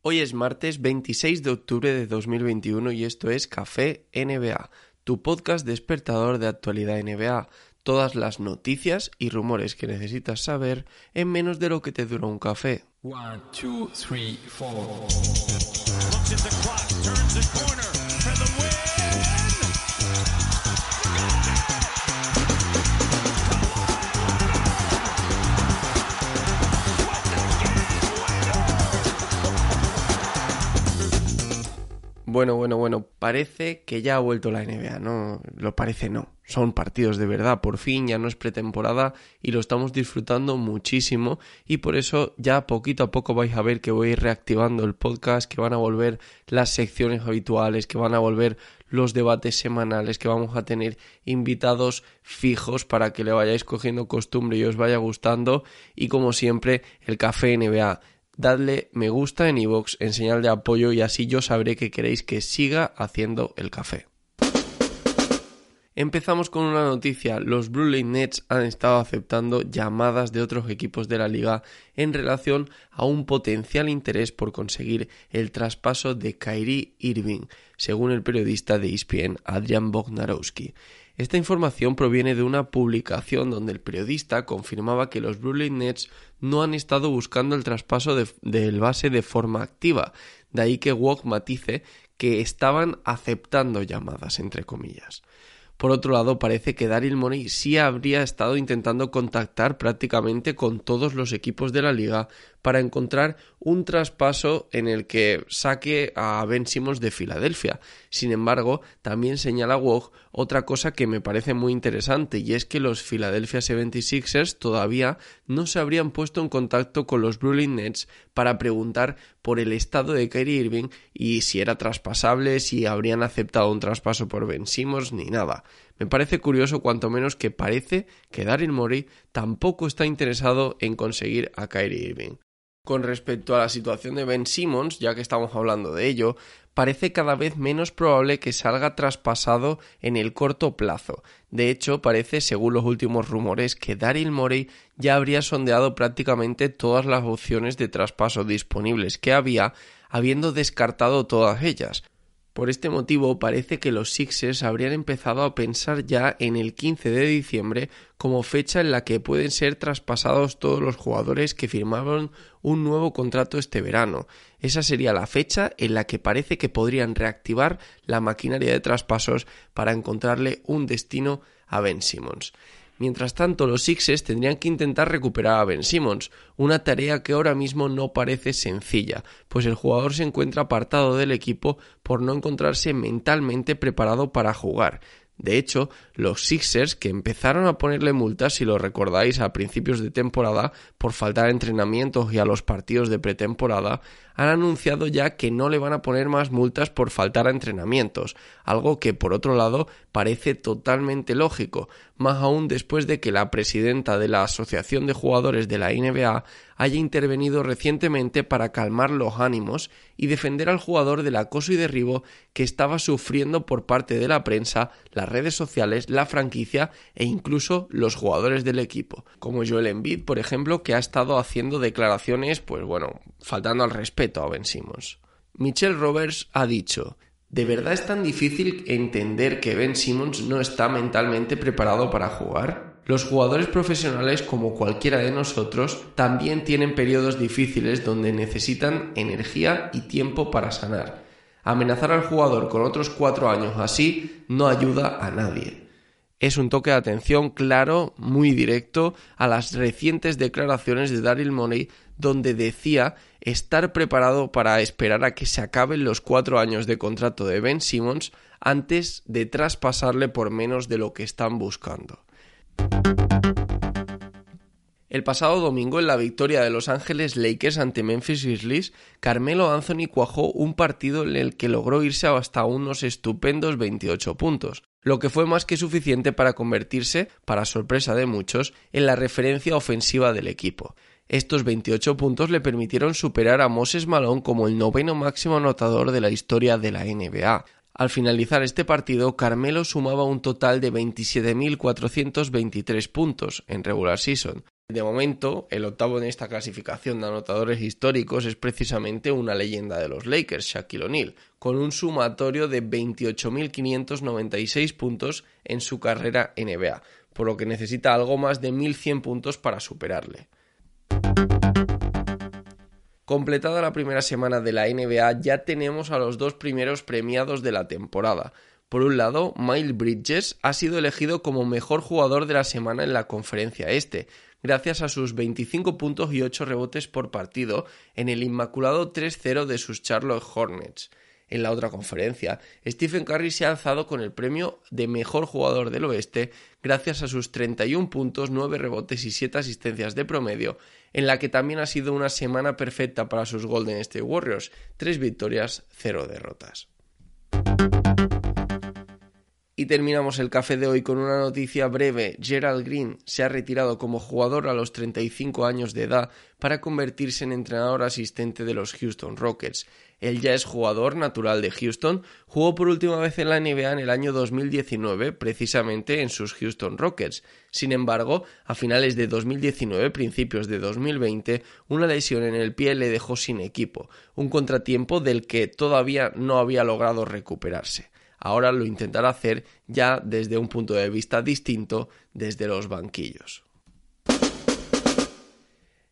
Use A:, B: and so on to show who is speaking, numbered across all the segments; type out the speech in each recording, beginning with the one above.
A: Hoy es martes 26 de octubre de 2021 y esto es Café NBA, tu podcast despertador de actualidad NBA. Todas las noticias y rumores que necesitas saber en menos de lo que te dura un café.
B: One, two, three, four.
C: Looks at the clock, turns the corner for the win.
A: Bueno, bueno, bueno, parece que ya ha vuelto la NBA, no, lo parece no. Son partidos de verdad, por fin ya no es pretemporada y lo estamos disfrutando muchísimo y por eso ya poquito a poco vais a ver que voy a ir reactivando el podcast, que van a volver las secciones habituales, que van a volver los debates semanales, que vamos a tener invitados fijos para que le vayáis cogiendo costumbre y os vaya gustando y como siempre el café NBA dadle me gusta en iVoox en señal de apoyo y así yo sabré que queréis que siga haciendo el café. Empezamos con una noticia. Los Brooklyn Nets han estado aceptando llamadas de otros equipos de la liga en relación a un potencial interés por conseguir el traspaso de Kyrie Irving, según el periodista de ESPN Adrian Bognarowski. Esta información proviene de una publicación donde el periodista confirmaba que los Brooklyn Nets no han estado buscando el traspaso del base de forma activa, de ahí que Wog matice que estaban aceptando llamadas, entre comillas. Por otro lado, parece que Daryl Morey sí habría estado intentando contactar prácticamente con todos los equipos de la liga para encontrar un traspaso en el que saque a Ben Simmons de Filadelfia. Sin embargo, también señala Wog otra cosa que me parece muy interesante y es que los Philadelphia 76ers todavía no se habrían puesto en contacto con los Brooklyn Nets para preguntar por el estado de Kyrie Irving y si era traspasable, si habrían aceptado un traspaso por Ben Simmons ni nada. Me parece curioso cuanto menos que parece que Daryl Morey tampoco está interesado en conseguir a Kyrie Irving. Con respecto a la situación de Ben Simmons, ya que estamos hablando de ello, parece cada vez menos probable que salga traspasado en el corto plazo. De hecho, parece, según los últimos rumores, que Daryl Morey ya habría sondeado prácticamente todas las opciones de traspaso disponibles que había, habiendo descartado todas ellas. Por este motivo parece que los Sixers habrían empezado a pensar ya en el 15 de diciembre como fecha en la que pueden ser traspasados todos los jugadores que firmaron un nuevo contrato este verano. Esa sería la fecha en la que parece que podrían reactivar la maquinaria de traspasos para encontrarle un destino a Ben Simmons. Mientras tanto, los Sixers tendrían que intentar recuperar a Ben Simmons, una tarea que ahora mismo no parece sencilla, pues el jugador se encuentra apartado del equipo por no encontrarse mentalmente preparado para jugar. De hecho, los Sixers, que empezaron a ponerle multas, si lo recordáis, a principios de temporada por faltar a entrenamientos y a los partidos de pretemporada, han anunciado ya que no le van a poner más multas por faltar a entrenamientos, algo que por otro lado parece totalmente lógico, más aún después de que la presidenta de la Asociación de Jugadores de la NBA haya intervenido recientemente para calmar los ánimos y defender al jugador del acoso y derribo que estaba sufriendo por parte de la prensa, redes sociales, la franquicia e incluso los jugadores del equipo, como Joel Embiid, por ejemplo, que ha estado haciendo declaraciones, pues bueno, faltando al respeto a Ben Simmons. Michelle Roberts ha dicho ¿De verdad es tan difícil entender que Ben Simmons no está mentalmente preparado para jugar? Los jugadores profesionales, como cualquiera de nosotros, también tienen periodos difíciles donde necesitan energía y tiempo para sanar. Amenazar al jugador con otros cuatro años así no ayuda a nadie. Es un toque de atención claro, muy directo, a las recientes declaraciones de Daryl Money donde decía estar preparado para esperar a que se acaben los cuatro años de contrato de Ben Simmons antes de traspasarle por menos de lo que están buscando. El pasado domingo, en la victoria de Los Ángeles Lakers ante Memphis Grizzlies, Carmelo Anthony cuajó un partido en el que logró irse hasta unos estupendos 28 puntos, lo que fue más que suficiente para convertirse, para sorpresa de muchos, en la referencia ofensiva del equipo. Estos 28 puntos le permitieron superar a Moses Malone como el noveno máximo anotador de la historia de la NBA. Al finalizar este partido, Carmelo sumaba un total de 27.423 puntos en regular season, De momento, el octavo en esta clasificación de anotadores históricos es precisamente una leyenda de los Lakers, Shaquille O'Neal, con un sumatorio de 28.596 puntos en su carrera NBA, por lo que necesita algo más de 1.100 puntos para superarle. Completada la primera semana de la NBA, ya tenemos a los dos primeros premiados de la temporada. Por un lado, Miles Bridges ha sido elegido como mejor jugador de la semana en la conferencia este, gracias a sus 25 puntos y 8 rebotes por partido en el inmaculado 3-0 de sus Charlotte Hornets. En la otra conferencia, Stephen Curry se ha alzado con el premio de mejor jugador del oeste gracias a sus 31 puntos, 9 rebotes y 7 asistencias de promedio, en la que también ha sido una semana perfecta para sus Golden State Warriors, 3 victorias, 0 derrotas. Y terminamos el café de hoy con una noticia breve. Gerald Green se ha retirado como jugador a los 35 años de edad para convertirse en entrenador asistente de los Houston Rockets. Él ya es jugador natural de Houston, jugó por última vez en la NBA en el año 2019, precisamente en sus Houston Rockets. Sin embargo, a finales de 2019, principios de 2020, una lesión en el pie le dejó sin equipo, un contratiempo del que todavía no había logrado recuperarse ahora lo intentará hacer ya desde un punto de vista distinto desde los banquillos.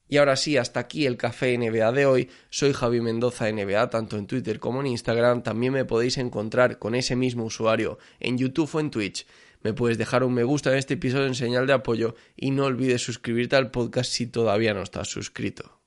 A: Y ahora sí, hasta aquí el café NBA de hoy. Soy Javi Mendoza NBA, tanto en Twitter como en Instagram. También me podéis encontrar con ese mismo usuario en YouTube o en Twitch. Me puedes dejar un me gusta en este episodio en señal de apoyo y no olvides suscribirte al podcast si todavía no estás suscrito.